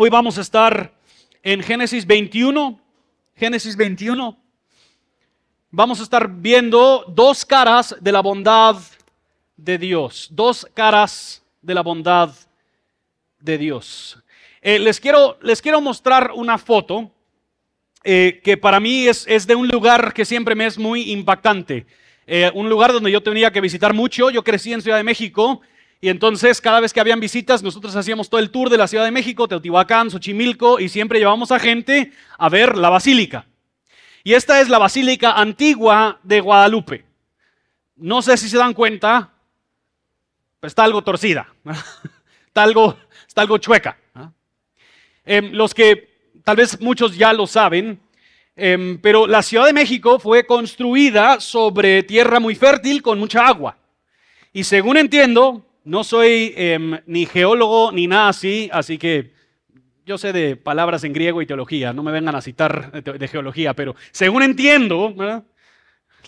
Hoy vamos a estar en Génesis 21. Génesis 21. Vamos a estar viendo dos caras de la bondad de Dios. Dos caras de la bondad de Dios. Eh, les, quiero, les quiero mostrar una foto eh, que para mí es, es, de un lugar que siempre me es muy impactante. Eh, un lugar donde yo tenía que visitar mucho. Yo crecí en Ciudad de México y entonces cada vez que habían visitas nosotros hacíamos todo el tour de la Ciudad de México, Teotihuacán, Xochimilco y siempre llevábamos a gente a ver la basílica. Y esta es la basílica antigua de Guadalupe. No sé si se dan cuenta, pero está algo torcida, está, algo, está algo chueca. Em, los que tal vez muchos ya lo saben, em, pero la Ciudad de México fue construida sobre tierra muy fértil con mucha agua. Y según entiendo, no soy em, ni geólogo ni nada así, así que yo sé de palabras en griego y teología, no me vengan a citar de, geología, pero según entiendo,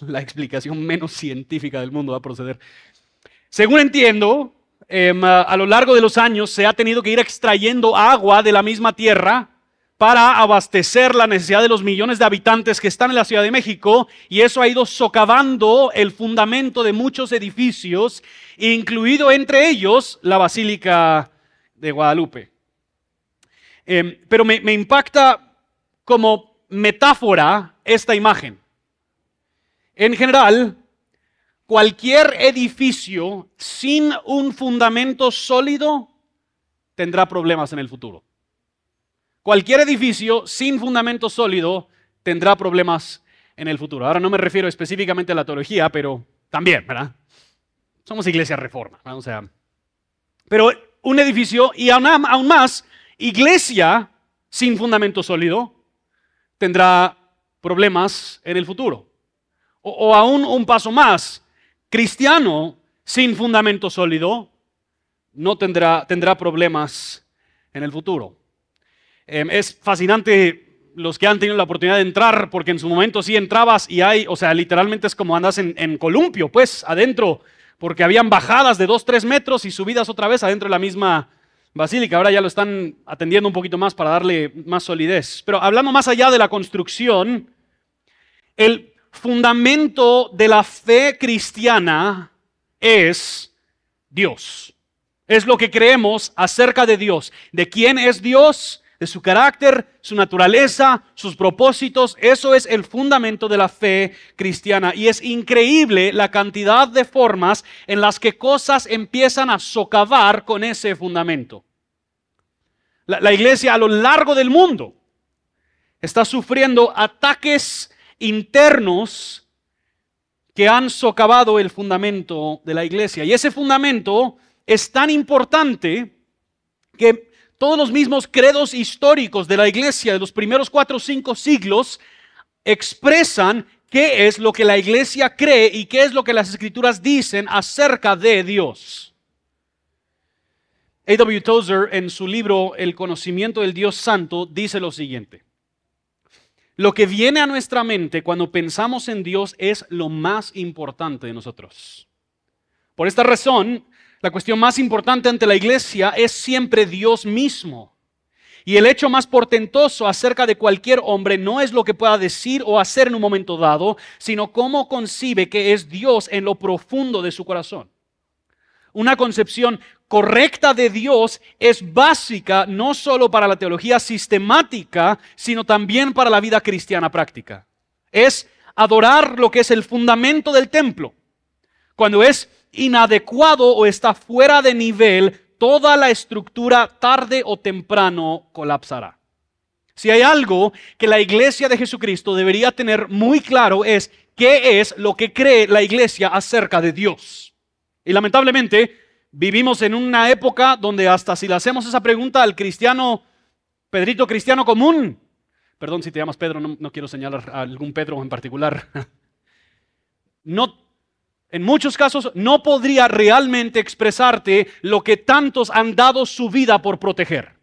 la explicación menos científica del mundo va a proceder. Según entiendo, em, a lo largo de los años se ha tenido que ir extrayendo agua de la misma tierra para abastecer la necesidad de los millones de habitantes que están en la Ciudad de México y eso ha ido socavando el fundamento de muchos edificios, incluido entre ellos la Basílica de Guadalupe. Em, pero me, me impacta como metáfora esta imagen. En general, cualquier edificio sin un fundamento sólido tendrá problemas en el futuro. Cualquier edificio sin fundamento sólido tendrá problemas en el futuro. Ahora no me refiero específicamente a la teología, pero también, ¿verdad? Somos iglesia reforma, o sea. Pero un edificio y aún más, iglesia sin fundamento sólido tendrá problemas en el futuro. O, aún un paso más, cristiano sin fundamento sólido no tendrá, tendrá problemas en el futuro. Em, es fascinante los que han tenido la oportunidad de entrar, porque en su momento sí entrabas y hay, o sea, literalmente es como andas en, columpio, pues, adentro, porque habían bajadas de 2, 3 metros y subidas otra vez adentro de la misma basílica. Ahora ya lo están atendiendo un poquito más para darle más solidez. Pero hablando más allá de la construcción, el fundamento de la fe cristiana es Dios. Es lo que creemos acerca de Dios. ¿De quién es Dios? De su carácter, su naturaleza, sus propósitos. Eso es el fundamento de la fe cristiana. Y es increíble la cantidad de formas en las que cosas empiezan a socavar con ese fundamento. La, iglesia a lo largo del mundo está sufriendo ataques internos que han socavado el fundamento de la iglesia. Y ese fundamento es tan importante que todos los mismos credos históricos de la iglesia de los primeros cuatro o cinco siglos expresan qué es lo que la iglesia cree y qué es lo que las escrituras dicen acerca de Dios. A.W. Tozer en su libro El conocimiento del Dios Santo dice lo siguiente. Lo que viene a nuestra mente cuando pensamos en Dios es lo más importante de nosotros. Por esta razón, la cuestión más importante ante la iglesia es siempre Dios mismo. Y el hecho más portentoso acerca de cualquier hombre no es lo que pueda decir o hacer en un momento dado, sino cómo concibe que es Dios en lo profundo de su corazón. Una concepción correcta de Dios es básica no solo para la teología sistemática, sino también para la vida cristiana práctica. Es adorar lo que es el fundamento del templo. Cuando es inadecuado o está fuera de nivel, toda la estructura tarde o temprano colapsará. Si hay algo que la iglesia de Jesucristo debería tener muy claro es qué es lo que cree la iglesia acerca de Dios. Y lamentablemente vivimos en una época donde hasta si le hacemos esa pregunta al cristiano, Pedrito cristiano común, perdón si te llamas Pedro, no, no quiero señalar a algún Pedro en particular, no en muchos casos no podría realmente expresarte lo que tantos han dado su vida por proteger.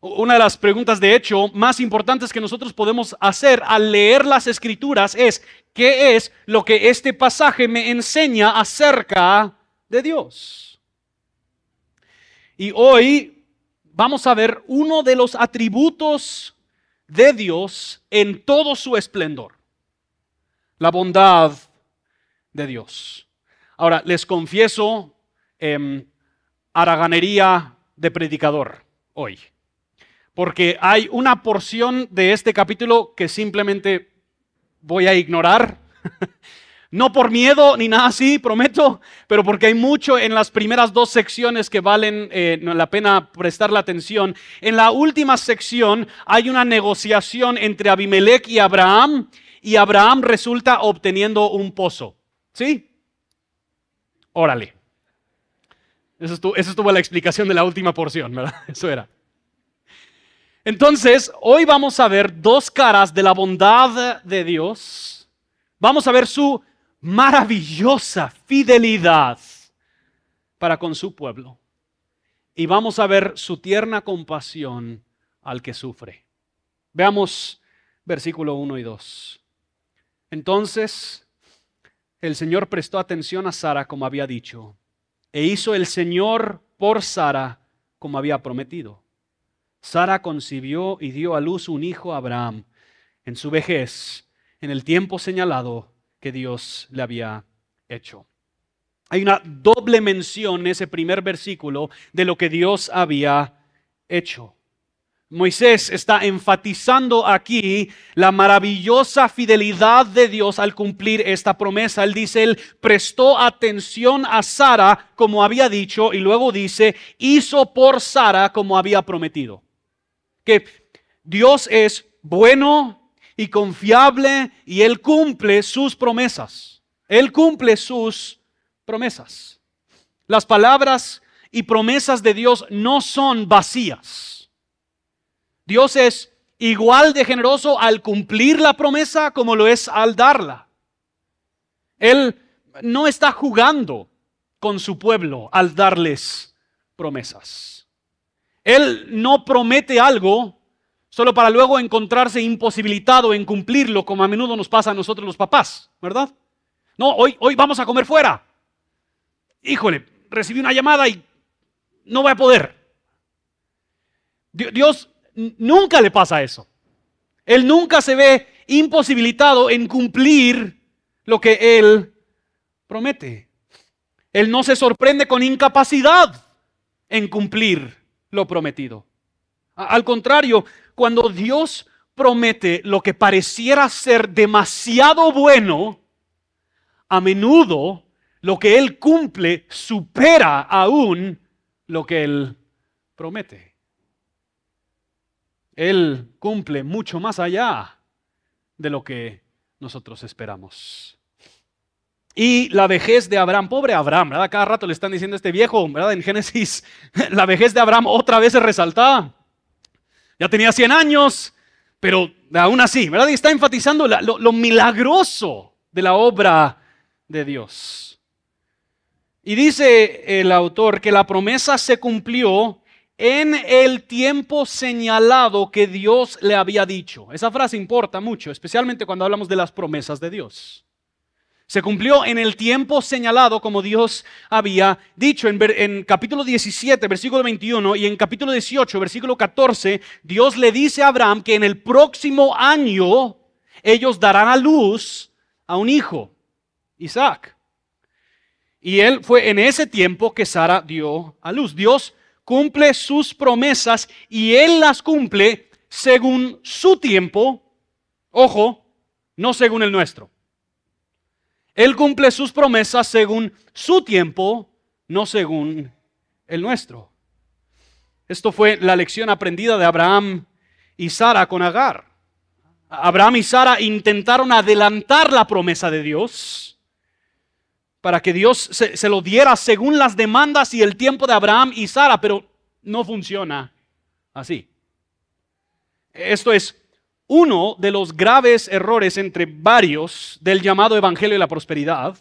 Una de las preguntas, de hecho, más importantes que nosotros podemos hacer al leer las escrituras es, ¿qué es lo que este pasaje me enseña acerca de Dios? Y hoy vamos a ver uno de los atributos de Dios en todo su esplendor. La bondad de Dios. Ahora, les confieso eh, haraganería de predicador hoy. Porque hay una porción de este capítulo que simplemente voy a ignorar. No por miedo ni nada así, prometo, pero porque hay mucho en las primeras dos secciones que valen eh, la pena prestar la atención. En la última sección hay una negociación entre Abimelech y Abraham y Abraham resulta obteniendo un pozo. ¿Sí? Órale. Esa estuvo, estuvo la explicación de la última porción, ¿verdad? Eso era. Entonces, hoy vamos a ver dos caras de la bondad de Dios. Vamos a ver su maravillosa fidelidad para con su pueblo. Y vamos a ver su tierna compasión al que sufre. Veamos versículo 1 y 2. Entonces el Señor prestó atención a Sara como había dicho, e hizo el Señor por Sara como había prometido. Sara concibió y dio a luz un hijo a Abraham en su vejez, en el tiempo señalado que Dios le había hecho. Hay una doble mención en ese primer versículo de lo que Dios había hecho. Moisés está enfatizando aquí la maravillosa fidelidad de Dios al cumplir esta promesa. Él dice, él prestó atención a Sara como había dicho y luego dice, hizo por Sara como había prometido. Que Dios es bueno, y confiable y Él cumple sus promesas. Él cumple sus promesas. Las palabras y promesas de Dios no son vacías. Dios es igual de generoso al cumplir la promesa como lo es al darla. Él no está jugando con su pueblo al darles promesas. Él no promete algo solo para luego encontrarse imposibilitado en cumplirlo, como a menudo nos pasa a nosotros los papás, ¿verdad? No, hoy, hoy vamos a comer fuera. Híjole, recibí una llamada y no voy a poder. Dios nunca le pasa eso. Él nunca se ve imposibilitado en cumplir lo que Él promete. Él no se sorprende con incapacidad en cumplir lo prometido. Al contrario, cuando Dios promete lo que pareciera ser demasiado bueno, a menudo lo que Él cumple supera aún lo que Él promete. Él cumple mucho más allá de lo que nosotros esperamos. Y la vejez de Abraham, pobre Abraham, ¿verdad? Cada rato le están diciendo a este viejo, ¿verdad? En Génesis, la vejez de Abraham otra vez se resalta. Ya tenía 100 años, pero aún así, ¿verdad? Y está enfatizando lo, lo milagroso de la obra de Dios. Y dice el autor que la promesa se cumplió en el tiempo señalado que Dios le había dicho. Esa frase importa mucho, especialmente cuando hablamos de las promesas de Dios. Se cumplió en el tiempo señalado como Dios había dicho. En, capítulo 17, versículo 21 y en capítulo 18, versículo 14, Dios le dice a Abraham que en el próximo año ellos darán a luz a un hijo, Isaac. Y él fue en ese tiempo que Sara dio a luz. Dios cumple sus promesas y él las cumple según su tiempo, ojo, no según el nuestro. Él cumple sus promesas según su tiempo, no según el nuestro. Esto fue la lección aprendida de Abraham y Sara con Agar. Abraham y Sara intentaron adelantar la promesa de Dios para que Dios se, se, lo diera según las demandas y el tiempo de Abraham y Sara, pero no funciona así. Esto es uno de los graves errores entre varios del llamado Evangelio de la Prosperidad,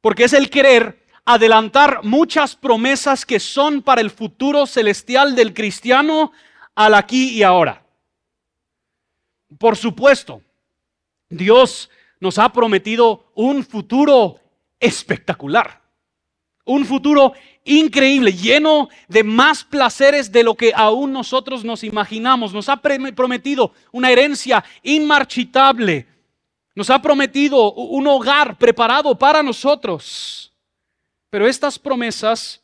porque es el querer adelantar muchas promesas que son para el futuro celestial del cristiano al aquí y ahora. Por supuesto, Dios nos ha prometido un futuro espectacular, un futuro increíble, lleno de más placeres de lo que aún nosotros nos imaginamos. Nos ha prometido una herencia inmarchitable. Nos ha prometido un hogar preparado para nosotros. Pero estas promesas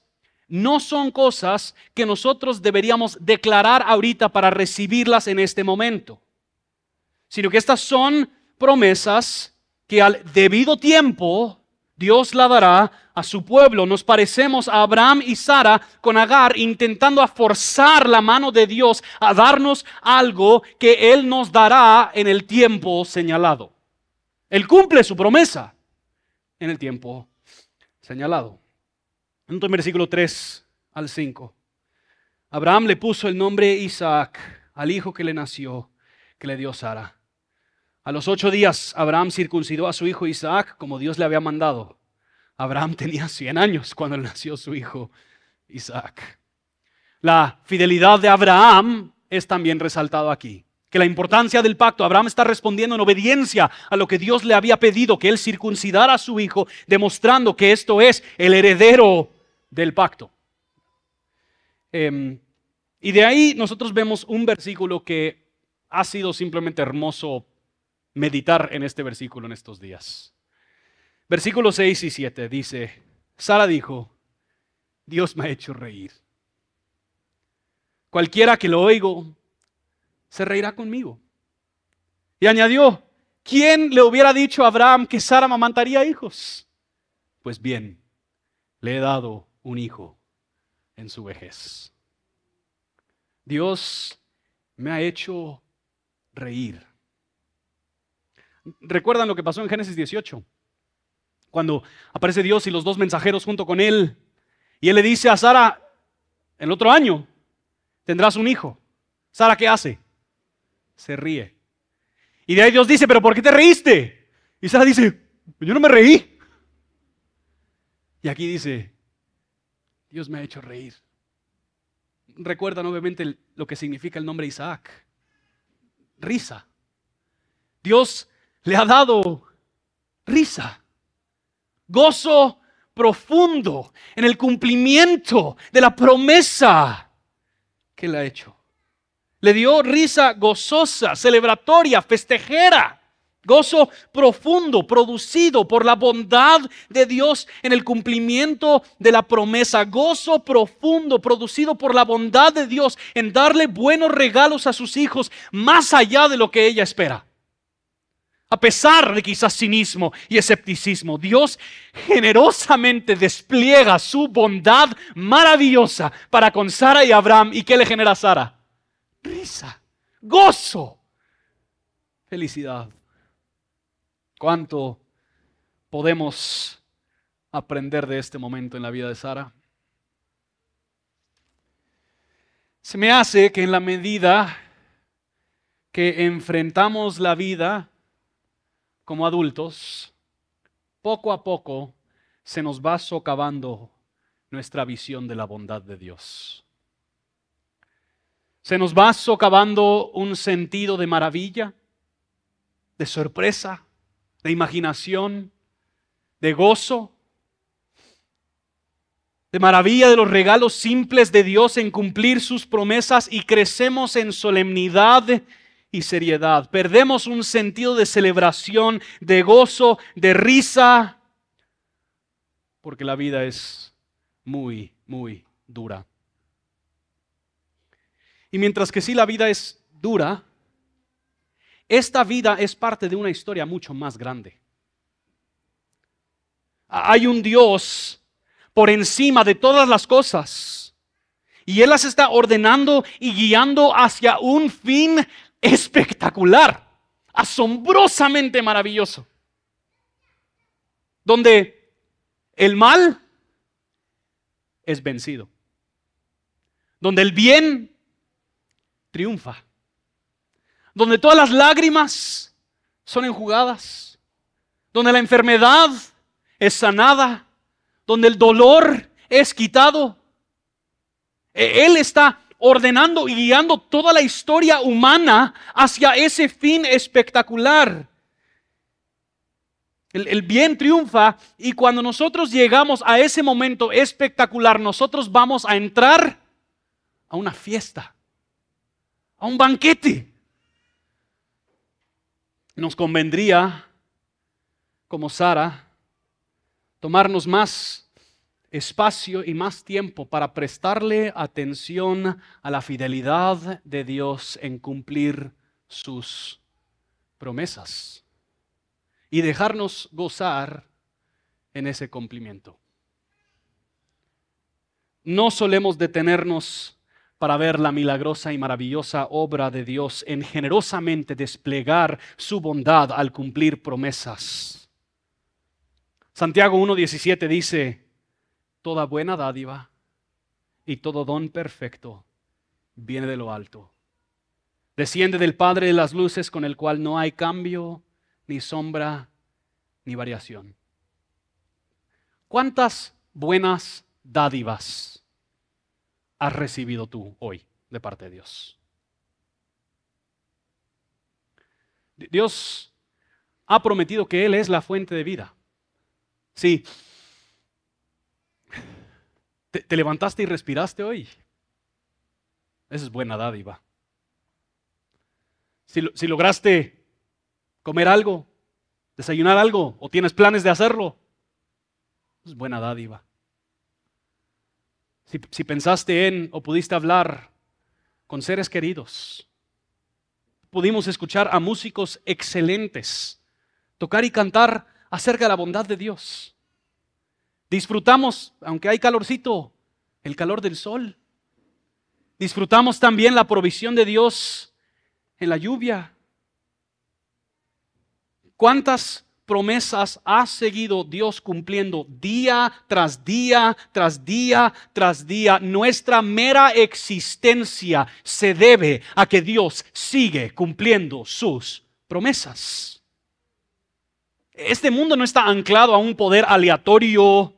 no son cosas que nosotros deberíamos declarar ahorita para recibirlas en este momento, sino que estas son promesas que al debido tiempo Dios la dará a su pueblo. Nos parecemos a Abraham y Sara con Agar intentando forzar la mano de Dios a darnos algo que Él nos dará en el tiempo señalado. Él cumple su promesa en el tiempo señalado. Entonces, versículo 3 al 5. Abraham le puso el nombre Isaac al hijo que le nació, que le dio Sara. A los ocho días, Abraham circuncidó a su hijo Isaac como Dios le había mandado. Abraham tenía 100 años cuando nació su hijo Isaac. La fidelidad de Abraham es también resaltado aquí. Que la importancia del pacto, Abraham está respondiendo en obediencia a lo que Dios le había pedido, que él circuncidara a su hijo, demostrando que esto es el heredero del pacto. Em, y de ahí nosotros vemos un versículo que ha sido simplemente hermoso meditar en este versículo en estos días. Versículos 6 y 7 dice, Sara dijo, Dios me ha hecho reír. Cualquiera que lo oigo, se reirá conmigo. Y añadió, ¿quién le hubiera dicho a Abraham que Sara mamantaría hijos? Pues bien, le he dado un hijo en su vejez. Dios me ha hecho reír. ¿Recuerdan lo que pasó en Génesis 18? Cuando aparece Dios y los dos mensajeros junto con él. Y él le dice a Sara, el otro año tendrás un hijo. Sara, ¿qué hace? Se ríe. Y de ahí Dios dice, pero ¿por qué te reíste? Y Sara dice, yo no me reí. Y aquí dice, Dios me ha hecho reír. Recuerdan obviamente lo que significa el nombre Isaac. Risa. Dios le ha dado risa. Gozo profundo en el cumplimiento de la promesa que le ha hecho. Le dio risa gozosa, celebratoria, festejera. Gozo profundo producido por la bondad de Dios en el cumplimiento de la promesa. Gozo profundo producido por la bondad de Dios en darle buenos regalos a sus hijos más allá de lo que ella espera. A pesar de quizás cinismo y escepticismo, Dios generosamente despliega su bondad maravillosa para con Sara y Abraham. ¿Y qué le genera a Sara? Risa, gozo, felicidad. ¿Cuánto podemos aprender de este momento en la vida de Sara? Se me hace que en la medida que enfrentamos la vida como adultos, poco a poco se nos va socavando nuestra visión de la bondad de Dios. Se nos va socavando un sentido de maravilla, de sorpresa, de imaginación, de gozo, de maravilla de los regalos simples de Dios en cumplir sus promesas y crecemos en solemnidad y seriedad. Perdemos un sentido de celebración, de gozo, de risa, porque la vida es muy, muy dura. Y mientras que sí la vida es dura, esta vida es parte de una historia mucho más grande. Hay un Dios por encima de todas las cosas. Y Él las está ordenando y guiando hacia un fin espectacular, asombrosamente maravilloso. Donde el mal es vencido. Donde el bien triunfa donde todas las lágrimas son enjugadas, donde la enfermedad es sanada, donde el dolor es quitado. E, Él está ordenando y guiando toda la historia humana hacia ese fin espectacular. El, bien triunfa y cuando nosotros llegamos a ese momento espectacular, nosotros vamos a entrar a una fiesta, a un banquete. Nos convendría, como Sara, tomarnos más espacio y más tiempo para prestarle atención a la fidelidad de Dios en cumplir sus promesas y dejarnos gozar en ese cumplimiento. No solemos detenernos para ver la milagrosa y maravillosa obra de Dios en generosamente desplegar su bondad al cumplir promesas. Santiago 1.17 dice, toda buena dádiva y todo don perfecto viene de lo alto. Desciende del Padre de las luces con el cual no hay cambio, ni sombra, ni variación. ¿Cuántas buenas dádivas has recibido tú hoy de parte de Dios? Dios ha prometido que Él es la fuente de vida. Sí. ¿Te, levantaste y respiraste hoy? Esa es buena dádiva. Si, si lograste comer algo, desayunar algo, o tienes planes de hacerlo, es buena dádiva. Si, pensaste en o pudiste hablar con seres queridos, pudimos escuchar a músicos excelentes tocar y cantar acerca de la bondad de Dios. Disfrutamos, aunque hay calorcito, el calor del sol. Disfrutamos también la provisión de Dios en la lluvia. ¿Cuántas promesas ha seguido Dios cumpliendo día tras día, tras día, tras día. Nuestra mera existencia se debe a que Dios sigue cumpliendo sus promesas. Este mundo no está anclado a un poder aleatorio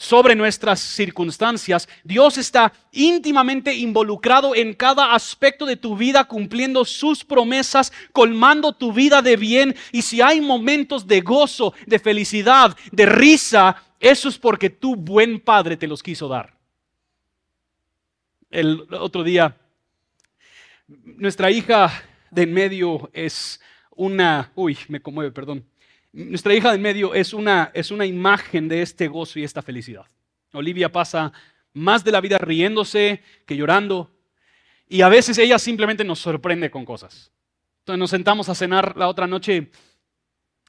sobre nuestras circunstancias. Dios está íntimamente involucrado en cada aspecto de tu vida, cumpliendo sus promesas, colmando tu vida de bien. Y si hay momentos de gozo, de felicidad, de risa, eso es porque tu buen Padre te los quiso dar. El otro día, nuestra hija de en medio es una, uy, me conmueve, perdón. Nuestra hija de medio es una, es una imagen de este gozo y esta felicidad. Olivia pasa más de la vida riéndose que llorando y a veces ella simplemente nos sorprende con cosas. Entonces nos sentamos a cenar la otra noche,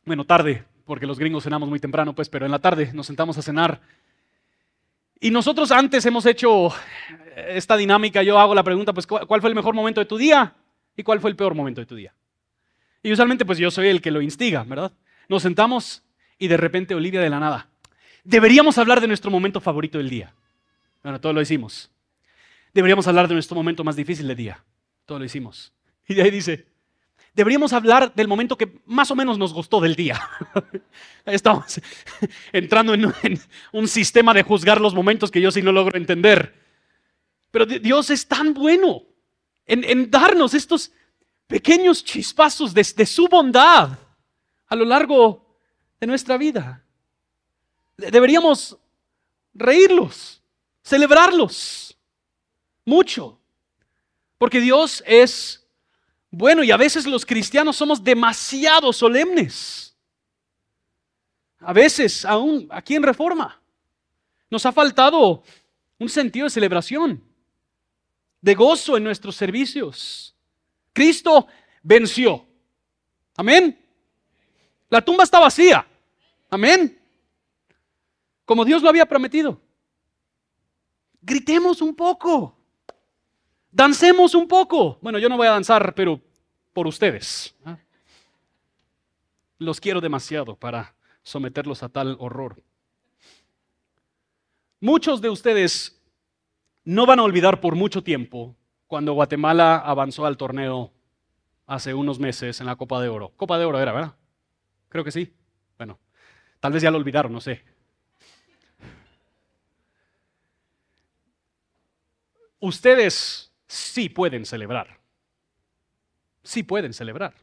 bueno, tarde, porque los gringos cenamos muy temprano, pues, pero en la tarde nos sentamos a cenar. Y nosotros antes hemos hecho esta dinámica, yo hago la pregunta, pues, ¿cuál fue el mejor momento de tu día? ¿Y cuál fue el peor momento de tu día? Y usualmente, pues yo soy el que lo instiga, ¿verdad? Nos sentamos y de repente Olivia de la nada. Deberíamos hablar de nuestro momento favorito del día. Bueno, todo lo hicimos. Deberíamos hablar de nuestro momento más difícil del día. Todo lo hicimos. Y de ahí dice, deberíamos hablar del momento que más o menos nos gustó del día. Estamos entrando en, un sistema de juzgar los momentos que yo sí no logro entender. Pero Dios es tan bueno en, darnos estos pequeños chispazos de su bondad a lo largo de nuestra vida. Deberíamos reírlos, celebrarlos mucho, porque Dios es bueno y a veces los cristianos somos demasiado solemnes. A veces, aún aquí en Reforma, nos ha faltado un sentido de celebración, de gozo en nuestros servicios. Cristo venció. Amén. La tumba está vacía. Amén. Como Dios lo había prometido. Gritemos un poco. Dancemos un poco. Bueno, yo no voy a danzar, pero por ustedes. ¿ah? Los quiero demasiado para someterlos a tal horror. Muchos de ustedes no van a olvidar por mucho tiempo cuando Guatemala avanzó al torneo hace unos meses en la Copa de Oro. Copa de Oro era, ¿verdad? Creo que sí. Bueno, tal vez ya lo olvidaron, no sé. Ustedes sí pueden celebrar. Sí pueden celebrar.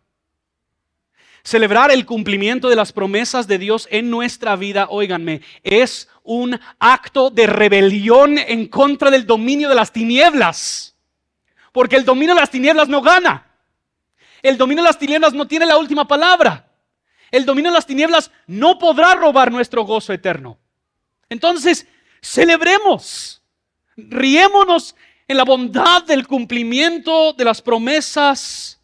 Celebrar el cumplimiento de las promesas de Dios en nuestra vida, óiganme, es un acto de rebelión en contra del dominio de las tinieblas. Porque el dominio de las tinieblas no gana. El dominio de las tinieblas no tiene la última palabra. El dominio de las tinieblas no podrá robar nuestro gozo eterno. Entonces, celebremos, riémonos en la bondad del cumplimiento de las promesas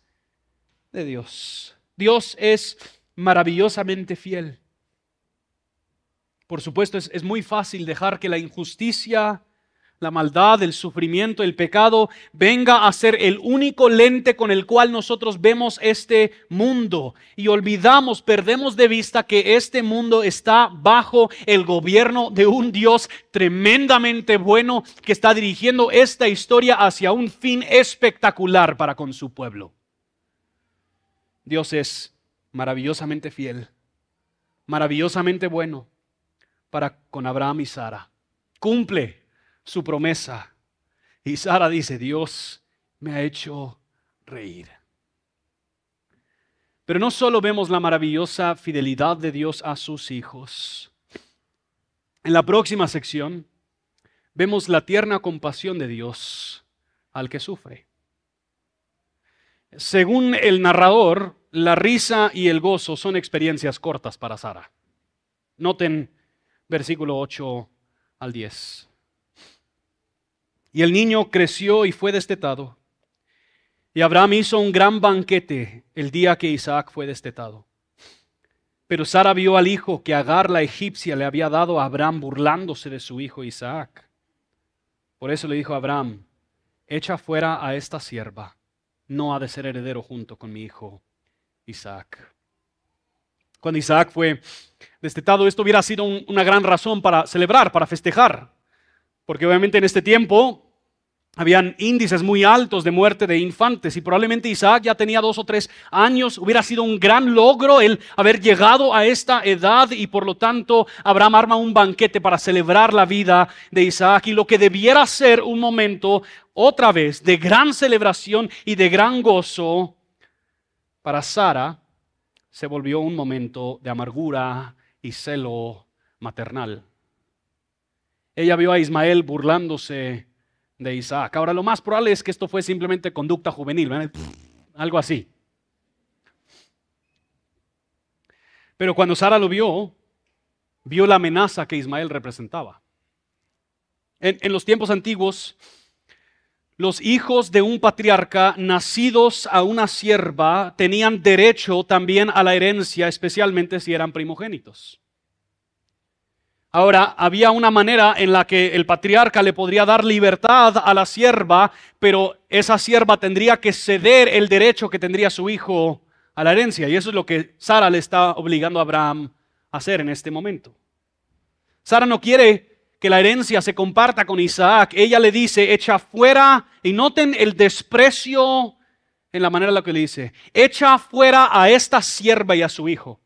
de Dios. Dios es maravillosamente fiel. Por supuesto, es, muy fácil dejar que la injusticia, la maldad, el sufrimiento, el pecado venga a ser el único lente con el cual nosotros vemos este mundo y olvidamos, perdemos de vista que este mundo está bajo el gobierno de un Dios tremendamente bueno que está dirigiendo esta historia hacia un fin espectacular para con su pueblo. Dios es maravillosamente fiel, maravillosamente bueno para con Abraham y Sara. Cumple su promesa. Y Sara dice, Dios me ha hecho reír. Pero no solo vemos la maravillosa fidelidad de Dios a sus hijos. En la próxima sección vemos la tierna compasión de Dios al que sufre. Según el narrador, la risa y el gozo son experiencias cortas para Sara. Noten versículo 8 al 10. Y el niño creció y fue destetado. Y Abraham hizo un gran banquete el día que Isaac fue destetado. Pero Sara vio al hijo que Agar la egipcia le había dado a Abraham burlándose de su hijo Isaac. Por eso le dijo a Abraham, echa fuera a esta sierva, no ha de ser heredero junto con mi hijo Isaac. Cuando Isaac fue destetado, esto hubiera sido una gran razón para celebrar, para festejar, porque obviamente en este tiempo habían índices muy altos de muerte de infantes y probablemente Isaac ya tenía dos o tres años. Hubiera sido un gran logro el haber llegado a esta edad y por lo tanto Abraham arma un banquete para celebrar la vida de Isaac y lo que debiera ser un momento otra vez de gran celebración y de gran gozo para Sara se volvió un momento de amargura y celo maternal. Ella vio a Ismael burlándose de Isaac. Ahora, lo más probable es que esto fue simplemente conducta juvenil, algo así. Pero cuando Sara lo vio, vio la amenaza que Ismael representaba. En, en, los tiempos antiguos, los hijos de un patriarca nacidos a una sierva tenían derecho también a la herencia, especialmente si eran primogénitos. Ahora, había una manera en la que el patriarca le podría dar libertad a la sierva, pero esa sierva tendría que ceder el derecho que tendría su hijo a la herencia. Y eso es lo que Sara le está obligando a Abraham a hacer en este momento. Sara no quiere que la herencia se comparta con Isaac. Ella le dice, echa fuera, y noten el desprecio en la manera en la que le dice, echa fuera a esta sierva y a su hijo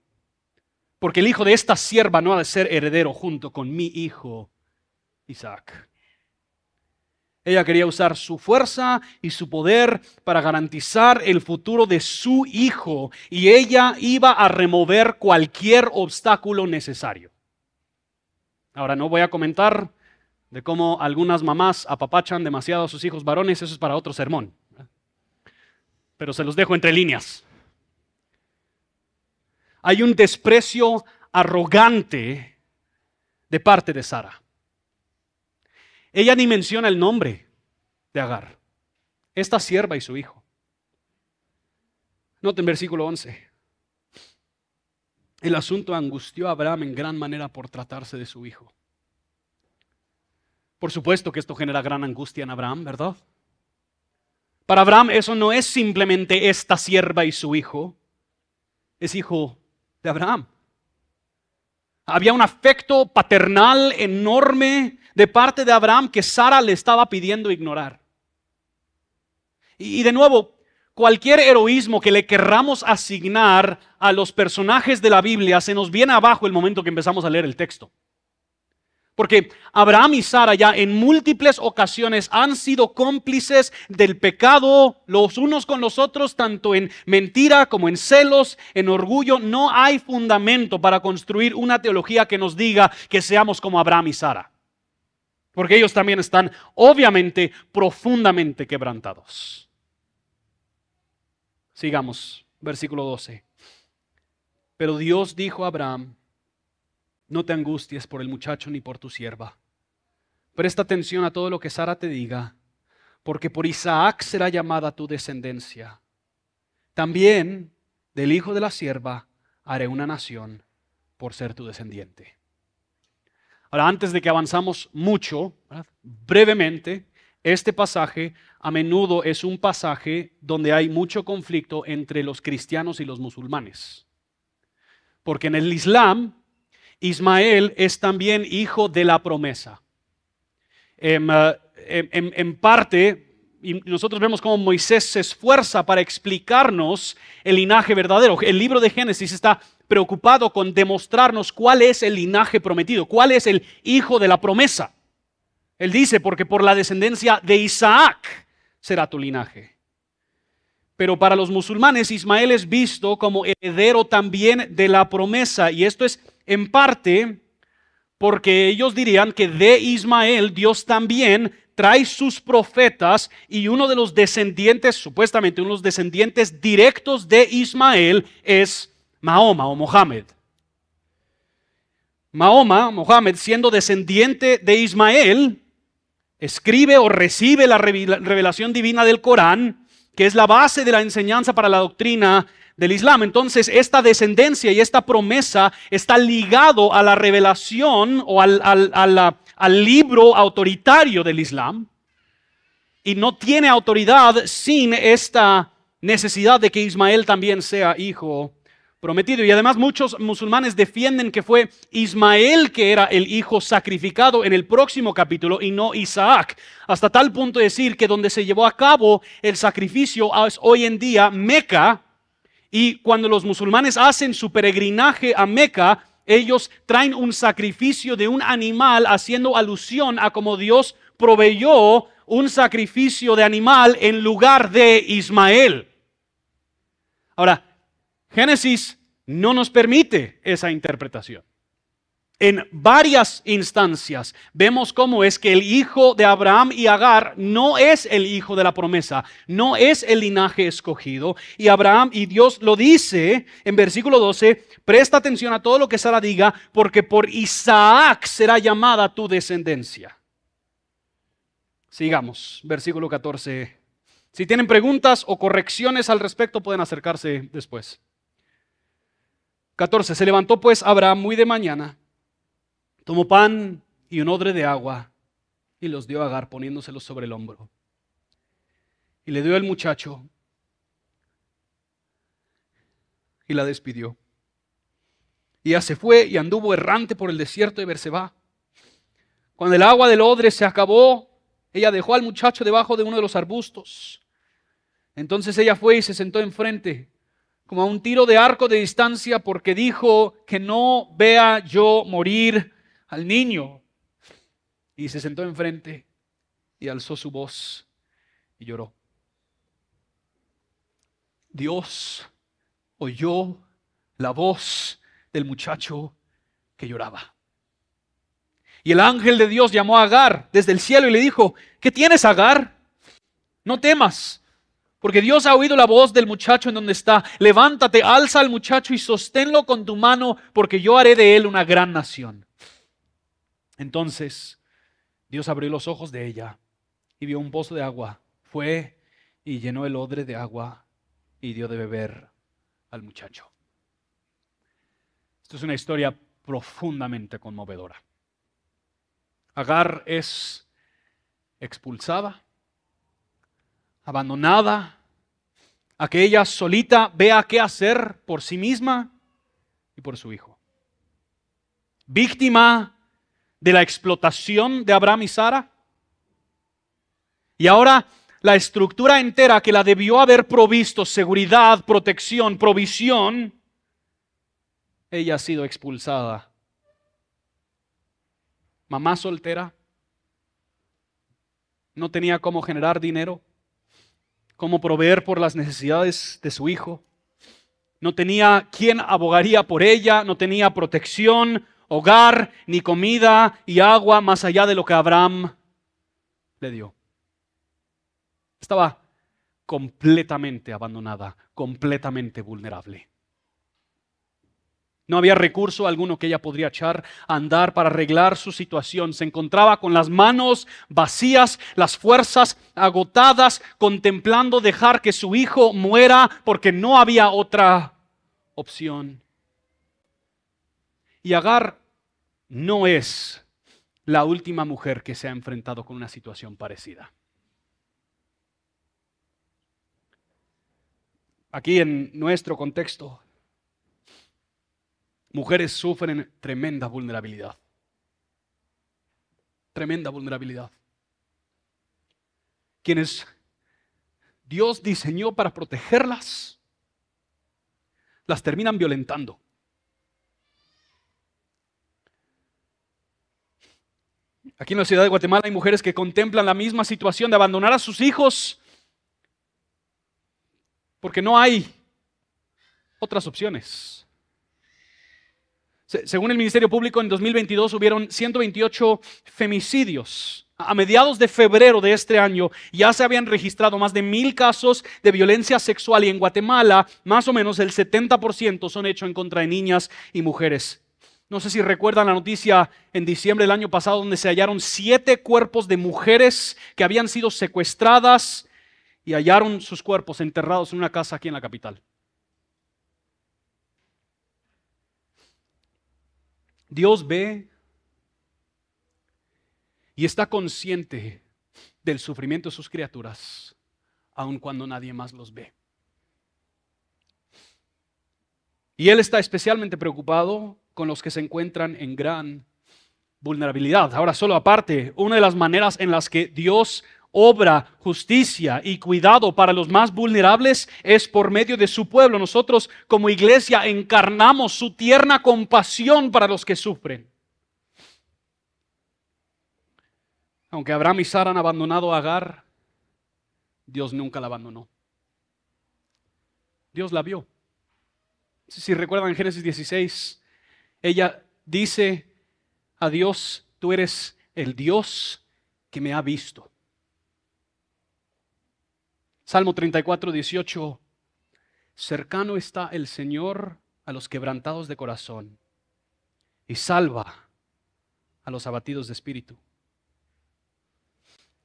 porque el hijo de esta sierva no ha de ser heredero junto con mi hijo Isaac. Ella quería usar su fuerza y su poder para garantizar el futuro de su hijo y ella iba a remover cualquier obstáculo necesario. Ahora no voy a comentar de cómo algunas mamás apapachan demasiado a sus hijos varones, eso es para otro sermón. Pero se los dejo entre líneas hay un desprecio arrogante de parte de Sara. Ella ni menciona el nombre de Agar, esta sierva y su hijo. Noten versículo 11. El asunto angustió a Abraham en gran manera por tratarse de su hijo. Por supuesto que esto genera gran angustia en Abraham, ¿verdad? Para Abraham eso no es simplemente esta sierva y su hijo, es hijo Abraham. Había un afecto paternal enorme de parte de Abraham que Sara le estaba pidiendo ignorar. Y de nuevo, cualquier heroísmo que le querramos asignar a los personajes de la Biblia se nos viene abajo el momento que empezamos a leer el texto. Porque Abraham y Sara ya en múltiples ocasiones han sido cómplices del pecado los unos con los otros, tanto en mentira como en celos, en orgullo. No hay fundamento para construir una teología que nos diga que seamos como Abraham y Sara. Porque ellos también están obviamente profundamente quebrantados. Sigamos, versículo 12. Pero Dios dijo a Abraham, no te angusties por el muchacho ni por tu sierva. Presta atención a todo lo que Sara te diga, porque por Isaac será llamada tu descendencia. También del hijo de la sierva haré una nación por ser tu descendiente. Ahora, antes de que avanzamos mucho, brevemente, este pasaje a menudo es un pasaje donde hay mucho conflicto entre los cristianos y los musulmanes. Porque en el Islam Ismael es también hijo de la promesa. Em, eh, en, parte, y nosotros vemos cómo Moisés se esfuerza para explicarnos el linaje verdadero. El libro de Génesis está preocupado con demostrarnos cuál es el linaje prometido, cuál es el hijo de la promesa. Él dice, porque por la descendencia de Isaac será tu linaje. Pero para los musulmanes, Ismael es visto como heredero también de la promesa. Y esto es en parte porque ellos dirían que de Ismael Dios también trae sus profetas y uno de los descendientes, supuestamente uno de los descendientes directos de Ismael es Mahoma o Mohammed. Mahoma, Mohammed, siendo descendiente de Ismael, escribe o recibe la revelación divina del Corán, que es la base de la enseñanza para la doctrina del Islam. Entonces, esta descendencia y esta promesa está ligado a la revelación o al, al libro autoritario del Islam y no tiene autoridad sin esta necesidad de que Ismael también sea hijo prometido. Y además muchos musulmanes defienden que fue Ismael que era el hijo sacrificado en el próximo capítulo y no Isaac. Hasta tal punto de decir que donde se llevó a cabo el sacrificio es hoy en día Meca, y cuando los musulmanes hacen su peregrinaje a Meca, ellos traen un sacrificio de un animal haciendo alusión a cómo Dios proveyó un sacrificio de animal en lugar de Ismael. Ahora, Génesis no nos permite esa interpretación. En varias instancias vemos cómo es que el hijo de Abraham y Agar no es el hijo de la promesa, no es el linaje escogido. Y Abraham y Dios lo dice en versículo 12, presta atención a todo lo que Sara diga, porque por Isaac será llamada tu descendencia. Sigamos, versículo 14. Si tienen preguntas o correcciones al respecto, pueden acercarse después. 14. Se levantó pues Abraham muy de mañana tomó pan y un odre de agua y los dio a Agar poniéndoselos sobre el hombro. Y le dio al muchacho y la despidió. Y ella se fue y anduvo errante por el desierto de Berseba. Cuando el agua del odre se acabó, ella dejó al muchacho debajo de uno de los arbustos. Entonces ella fue y se sentó enfrente, como a un tiro de arco de distancia, porque dijo que no vea yo morir al niño. Y se sentó enfrente y alzó su voz y lloró. Dios oyó la voz del muchacho que lloraba. Y el ángel de Dios llamó a Agar desde el cielo y le dijo, ¿qué tienes, Agar? No temas, porque Dios ha oído la voz del muchacho en donde está. Levántate, alza al muchacho y sosténlo con tu mano, porque yo haré de él una gran nación. Entonces Dios abrió los ojos de ella y vio un pozo de agua. Fue y llenó el odre de agua y dio de beber al muchacho. Esto es una historia profundamente conmovedora. Agar es expulsada, abandonada, a que ella solita vea qué hacer por sí misma y por su hijo. Víctima de la explotación de Abraham y Sara. Y ahora la estructura entera que la debió haber provisto seguridad, protección, provisión, ella ha sido expulsada. mamá soltera, no tenía cómo generar dinero, cómo proveer por las necesidades de su hijo, no tenía quien abogaría por ella, no tenía protección, hogar, ni comida y agua más allá de lo que Abraham le dio. Estaba completamente abandonada, completamente vulnerable. No había recurso alguno que ella podría echar a andar para arreglar su situación. Se encontraba con las manos vacías, las fuerzas agotadas, contemplando dejar que su hijo muera porque no había otra opción. Y Agar no es la última mujer que se ha enfrentado con una situación parecida. Aquí en nuestro contexto, mujeres sufren tremenda vulnerabilidad. Tremenda vulnerabilidad. Quienes Dios diseñó para protegerlas, las terminan violentando. Aquí en la ciudad de Guatemala hay mujeres que contemplan la misma situación de abandonar a sus hijos porque no hay otras opciones. Según el Ministerio Público, en 2022 hubieron 128 femicidios. A mediados de febrero de este año ya se habían registrado más de mil casos de violencia sexual y en Guatemala más o menos el 70% son hechos en contra de niñas y mujeres. No sé si recuerdan la noticia en diciembre del año pasado donde se hallaron siete cuerpos de mujeres que habían sido secuestradas y hallaron sus cuerpos enterrados en una casa aquí en la capital. Dios ve y está consciente del sufrimiento de sus criaturas, aun cuando nadie más los ve. Y Él está especialmente preocupado con los que se encuentran en gran vulnerabilidad. Ahora, solo aparte, una de las maneras en las que Dios obra justicia y cuidado para los más vulnerables es por medio de su pueblo. Nosotros como iglesia encarnamos su tierna compasión para los que sufren. Aunque Abraham y Sara han abandonado a Agar, Dios nunca la abandonó. Dios la vio. Si recuerdan Génesis 16, ella dice a Dios, tú eres el Dios que me ha visto. Salmo 34, 18. Cercano está el Señor a los quebrantados de corazón y salva a los abatidos de espíritu.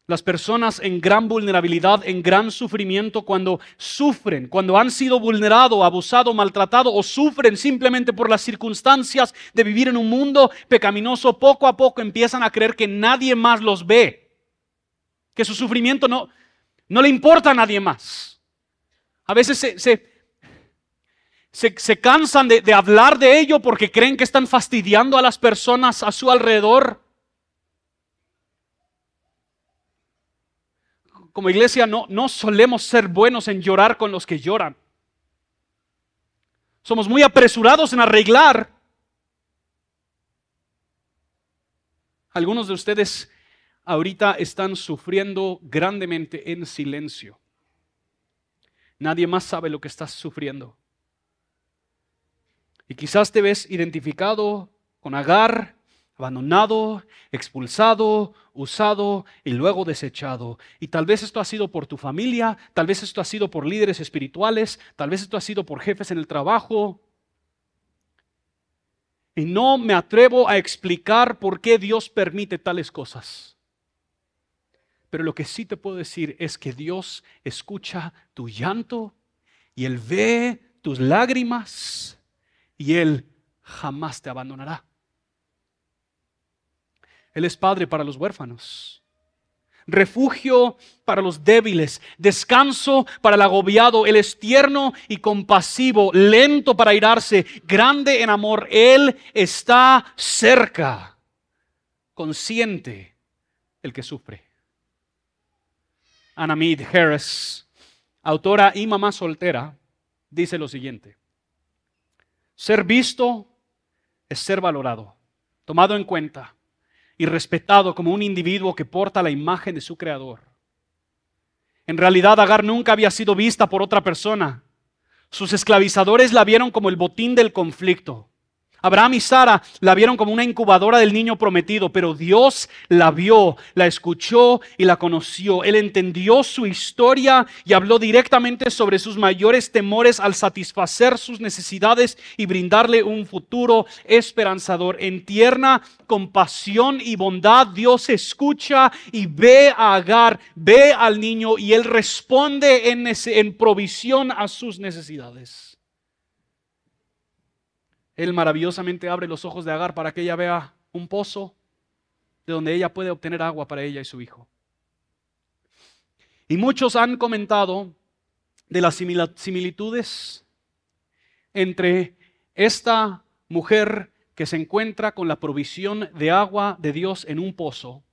Las personas en gran vulnerabilidad, en gran sufrimiento, cuando sufren, cuando han sido vulnerados, abusados, maltratados o sufren simplemente por las circunstancias de vivir en un mundo pecaminoso, poco a poco empiezan a creer que nadie más los ve, que su sufrimiento no, no le importa a nadie más. A veces se, se, cansan de, de hablar de ello porque creen que están fastidiando a las personas a su alrededor. Como iglesia no, solemos ser buenos en llorar con los que lloran. Somos muy apresurados en arreglar. Algunos de ustedes ahorita están sufriendo grandemente en silencio. Nadie más sabe lo que estás sufriendo. Y quizás te ves identificado con Agar abandonado, expulsado, usado y luego desechado. Y tal vez esto ha sido por tu familia, tal vez esto ha sido por líderes espirituales, tal vez esto ha sido por jefes en el trabajo. Y no me atrevo a explicar por qué Dios permite tales cosas. Pero lo que sí te puedo decir es que Dios escucha tu llanto y Él ve tus lágrimas y Él jamás te abandonará. Él es padre para los huérfanos, refugio para los débiles, descanso para el agobiado. Él es tierno y compasivo, lento para irarse, grande en amor. Él está cerca, consciente el que sufre. Anna Mead Harris, autora y mamá soltera, dice lo siguiente. Ser visto es ser valorado, tomado en cuenta y respetado como un individuo que porta la imagen de su creador. En realidad Agar nunca había sido vista por otra persona. Sus esclavizadores la vieron como el botín del conflicto. Abraham y Sara la vieron como una incubadora del niño prometido, pero Dios la vio, la escuchó y la conoció. Él entendió su historia y habló directamente sobre sus mayores temores al satisfacer sus necesidades y brindarle un futuro esperanzador. En tierna compasión y bondad, Dios escucha y ve a Agar, ve al niño y él responde en, en provisión a sus necesidades. Él maravillosamente abre los ojos de Agar para que ella vea un pozo de donde ella puede obtener agua para ella y su hijo. Y muchos han comentado de las similitudes entre esta mujer que se encuentra con la provisión de agua de Dios en un pozo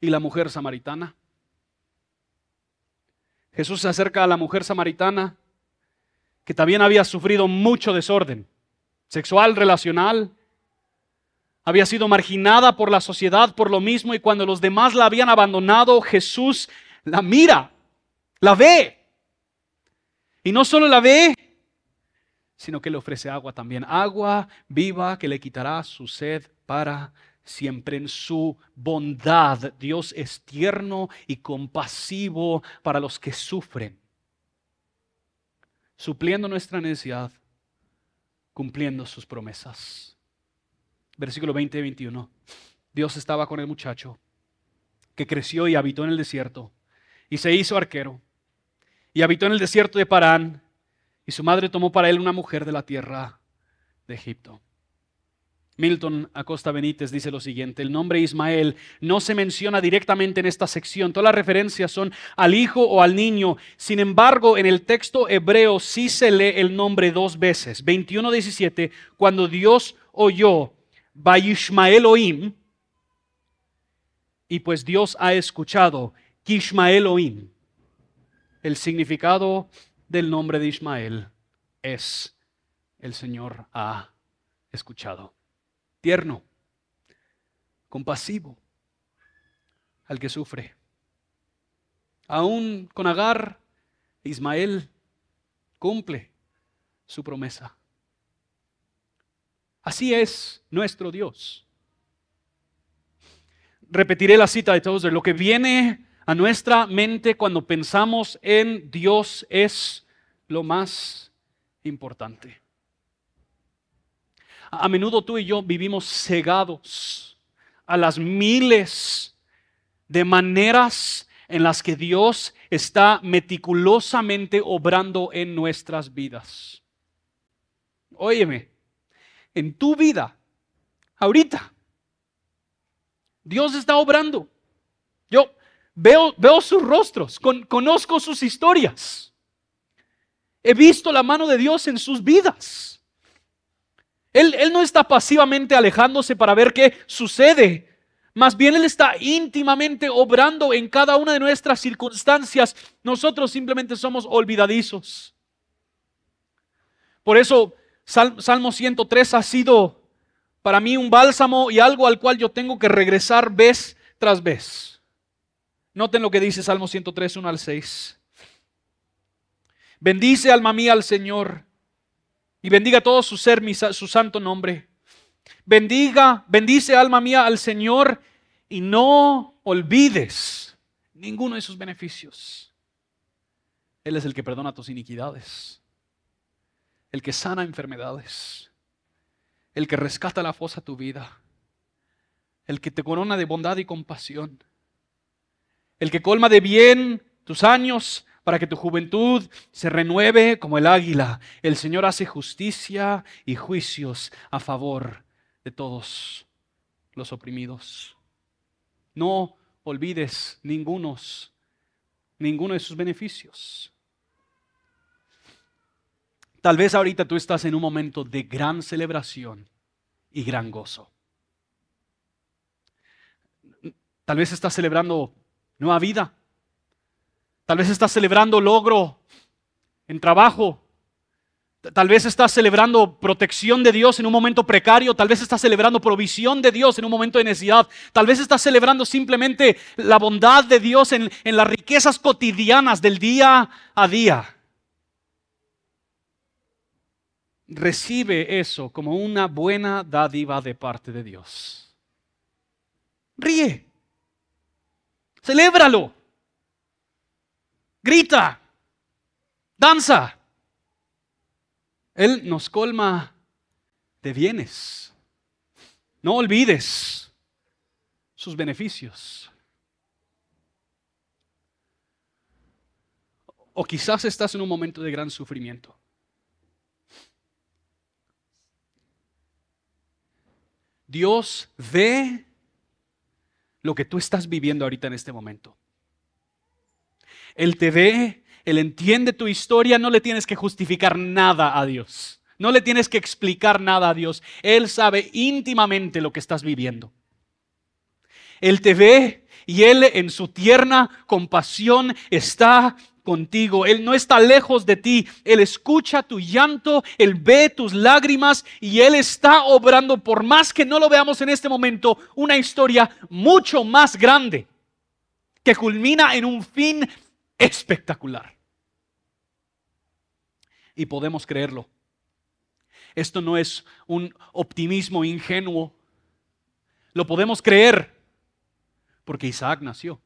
y la mujer samaritana. Jesús se acerca a la mujer samaritana que también había sufrido mucho desorden sexual, relacional. Había sido marginada por la sociedad por lo mismo y cuando los demás la habían abandonado, Jesús la mira, la ve. Y no solo la ve, sino que le ofrece agua también. Agua viva que le quitará su sed para siempre en su bondad. Dios es tierno y compasivo para los que sufren supliendo nuestra necesidad, cumpliendo sus promesas. Versículo 20 y 21. Dios estaba con el muchacho que creció y habitó en el desierto y se hizo arquero y habitó en el desierto de Parán y su madre tomó para él una mujer de la tierra de Egipto. Milton Acosta Benítez dice lo siguiente, el nombre Ismael no se menciona directamente en esta sección, todas las referencias son al hijo o al niño, sin embargo en el texto hebreo sí se lee el nombre dos veces, 21-17, cuando Dios oyó Bayishmael Oim, y pues Dios ha escuchado Kishmael Oim, el significado del nombre de Ismael es el Señor ha escuchado tierno, compasivo al que sufre. Aún con Agar, Ismael cumple su promesa. Así es nuestro Dios. Repetiré la cita de Tozer. Lo que viene a nuestra mente cuando pensamos en Dios es lo más importante. A menudo tú y yo vivimos cegados a las miles de maneras en las que Dios está meticulosamente obrando en nuestras vidas. Óyeme, en tu vida, ahorita, Dios está obrando. Yo veo, veo sus rostros, conozco sus historias. He visto la mano de Dios en sus vidas. Él, no está pasivamente alejándose para ver qué sucede. Más bien Él está íntimamente obrando en cada una de nuestras circunstancias. Nosotros simplemente somos olvidadizos. Por eso Salmo 103 ha sido para mí un bálsamo y algo al cual yo tengo que regresar vez tras vez. Noten lo que dice Salmo 103, 1 al 6. Bendice alma mía al Señor y bendiga todo su ser, su santo nombre. Bendiga, bendice alma mía al Señor y no olvides ninguno de sus beneficios. Él es el que perdona tus iniquidades, el que sana enfermedades, el que rescata la fosa tu vida, el que te corona de bondad y compasión, el que colma de bien tus años para que tu juventud se renueve como el águila. El Señor hace justicia y juicios a favor de todos los oprimidos. No olvides ningunos, ninguno de sus beneficios. Tal vez ahorita tú estás en un momento de gran celebración y gran gozo. Tal vez estás celebrando nueva vida. Tal vez estás celebrando logro en trabajo. Tal vez estás celebrando protección de Dios en un momento precario, tal vez estás celebrando provisión de Dios en un momento de necesidad, tal vez estás celebrando simplemente la bondad de Dios en, en las riquezas cotidianas del día a día. Recibe eso como una buena dádiva de parte de Dios. Ríe. Celébralo. Grita. Danza. Él nos colma de bienes. No olvides sus beneficios. O quizás estás en un momento de gran sufrimiento. Dios ve lo que tú estás viviendo ahorita en este momento. Él te ve, Él entiende tu historia, no le tienes que justificar nada a Dios. No le tienes que explicar nada a Dios. Él sabe íntimamente lo que estás viviendo. Él te ve y Él en su tierna compasión está contigo. Él no está lejos de ti. Él escucha tu llanto, Él ve tus lágrimas y Él está obrando, por más que no lo veamos en este momento, una historia mucho más grande que culmina en un fin espectacular. Y podemos creerlo. Esto no es un optimismo ingenuo. Lo podemos creer porque Isaac nació.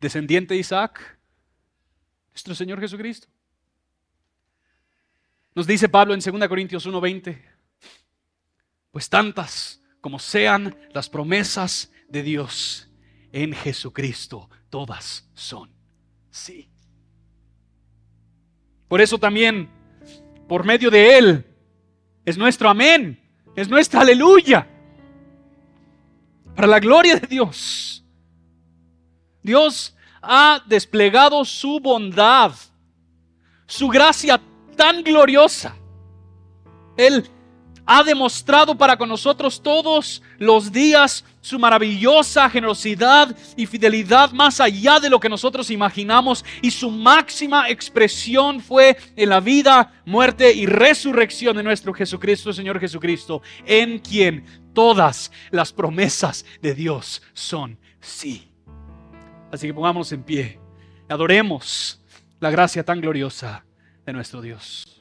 Descendiente de Isaac, nuestro Señor Jesucristo. Nos dice Pablo en 2 Corintios 1:20, pues tantas como sean las promesas de Dios, en Jesucristo todas son sí. Por eso también, por medio de Él, es nuestro amén, es nuestra aleluya, para la gloria de Dios. Dios ha desplegado su bondad, su gracia tan gloriosa. Él ha demostrado para con nosotros todos los días su maravillosa generosidad y fidelidad más allá de lo que nosotros imaginamos y su máxima expresión fue en la vida, muerte y resurrección de nuestro Jesucristo, Señor Jesucristo, en quien todas las promesas de Dios son sí. Así que pongámonos en pie, adoremos la gracia tan gloriosa de nuestro Dios.